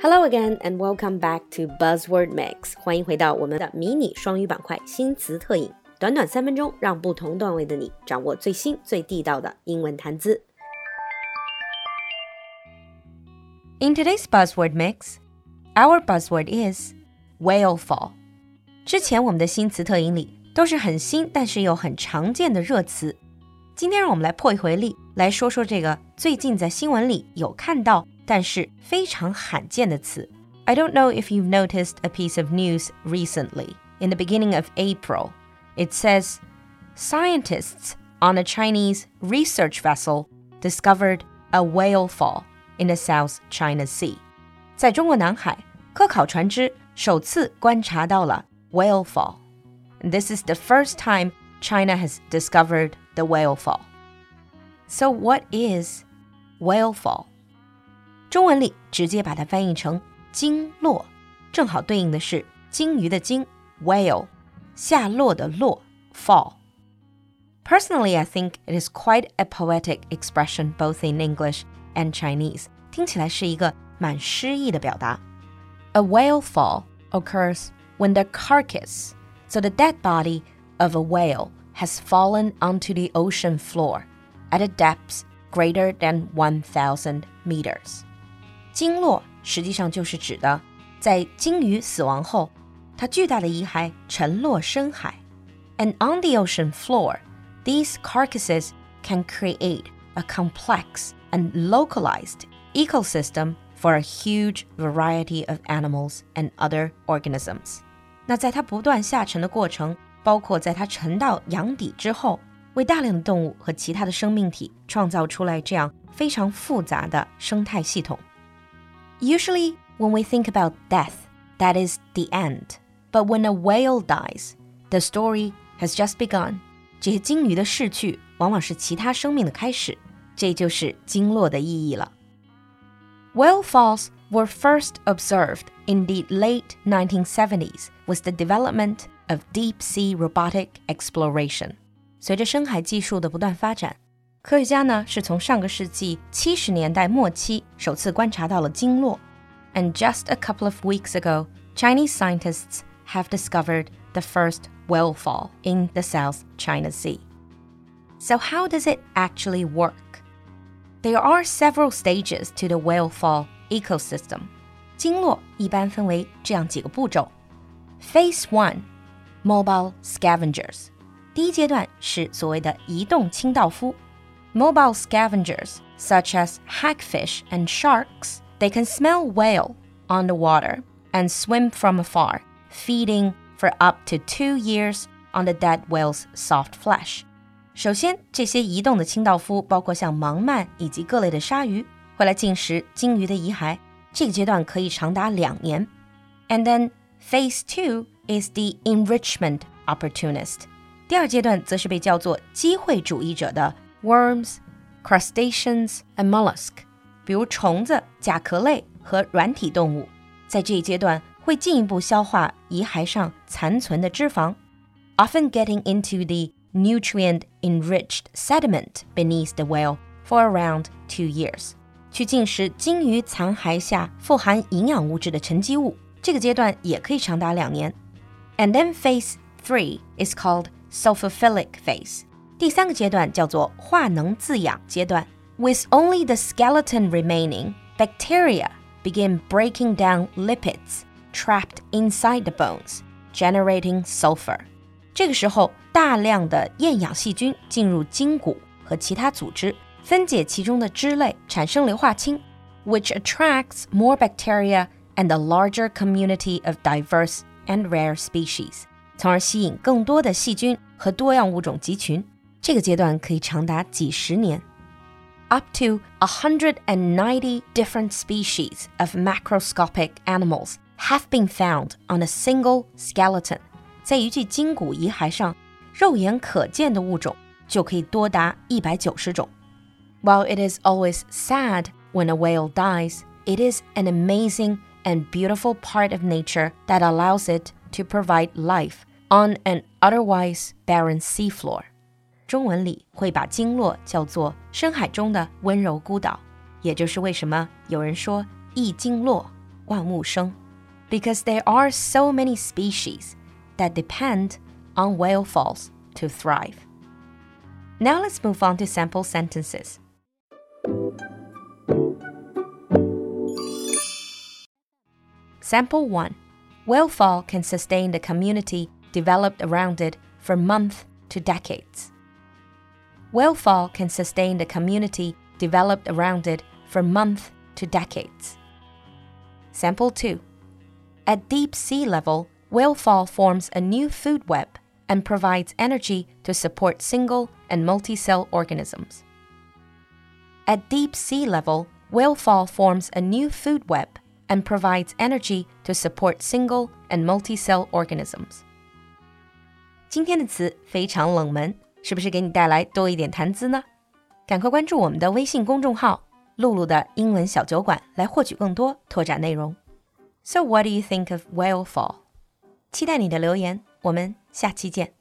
Hello again and welcome back to Buzzword Mix。欢迎回到我们的迷你双语板块新词特饮，短短三分钟，让不同段位的你掌握最新最地道的英文谈资。In today's Buzzword Mix, our buzzword is whale fall。之前我们的新词特饮里都是很新但是又很常见的热词， 今天让我们来破一回例，来说说这个最近在新闻里有看到。但是非常罕见的词。I don't know if you've noticed a piece of news recently. In the beginning of April, it says scientists on a Chinese research vessel discovered a whale fall in the South China Sea. 在中国南海，科考船只首次观察到了 whale fall. This is the first time China has discovered the whale fall. So, what is whale fall? 中文里直接把它翻译成鲸落，正好对应的是鲸鱼的鲸 whale，下落的落 fall。Personally, I think it is quite a poetic expression both in English and Chinese. 听起来是一个蛮诗意的表达。A whale fall occurs when the carcass, so the dead body of a whale, has fallen onto the ocean floor at a depth greater than 1,000 meters. 鲸落实际上就是指的，在鲸鱼死亡后，它巨大的遗骸沉落深海。And on the ocean floor, these carcasses can create a complex and localized ecosystem for a huge variety of animals and other organisms. 那在它不断下沉的过程， 包括在它沉到洋底之后，为大量的动物和其他的生命体创造出来这样非常复杂的生态系统。Usually, when we think about death, that is the end. But when a whale dies, the story has just begun. 这些鲸鱼的逝去，往往是其他生命的开始，这就是鲸落的意义了。Whale falls were first observed in the late 1970s with the development of deep sea robotic exploration。随着深海技术的不断发展，科学家呢是从上个世纪七十年代末期首次观察到了鲸落。And just a couple of weeks ago, Chinese scientists have discovered the first whale fall in the South China Sea. So, how does it actually work? There are several stages to the whale fall ecosystem. 鲸落一般分为这样几个步骤。Phase one mobile scavengers. 第一阶段是所谓的移动清道夫。Mobile scavengers, such as hagfish and sharks, they can smell whale on the water and swim from afar, feeding for up to two years on the dead whale's soft flesh. 首先，这些移动的清道夫包括像盲鳗以及各类的鲨鱼，会来进食鲸鱼的遗骸。这个阶段可以长达两年。And then phase two is the enrichment opportunist. 第二阶段则是被叫做机会主义者的 worms, crustaceans and mollusk，比如虫子、甲壳类和软体动物，在这一阶段会进一步消化遗骸上残存的脂肪，often getting into the nutrient-enriched sediment beneath the whale for around two years，去进食鲸鱼残骸下富含营养物质的沉积物。 这个阶段也可以长达两年。And then phase three is called sulfophilic phase。第三个阶段叫做化能自养阶段。With only the skeleton remaining, bacteria begin breaking down lipids trapped inside the bones, generating sulfur. 这个时候，大量的厌氧细菌进入鲸骨和其他组织，分解其中的脂类，产生硫化氢，which attracts more bacteria and a larger community of diverse and rare species，从而吸引更多的细菌和多样物种集群。这个阶段可以长达几十年。Up to 190 different species of macroscopic animals have been found on a single skeleton. 在一具鲸骨遗骸上，肉眼可见的物种就可以多达一百九十种。While it is always sad when a whale dies, it is an amazing and beautiful part of nature that allows it to provide life on an otherwise barren seafloor. 中文里会把鲸落叫做深海中的温柔孤岛，也就是为什么有人说一鲸落万物生，because there are so many species that depend on whale falls to thrive. Now let's move on to sample sentences. Sample 1 Whale fall can sustain the community developed around it for months to decades. Whale fall can sustain the community developed around it for months to decades. Sample 2 At deep sea level, whale fall forms a new food web and provides energy to support single and multi cell organisms. At deep sea level, whale fall forms a new food web and provides energy to support single and multi cell organisms. 今天的词非常冷门，是不是给你带来多一点谈资呢？赶快关注我们的微信公众号“露露的英文小酒馆”来获取更多拓展内容。So what do you think of whale fall？期待你的留言，我们下期见。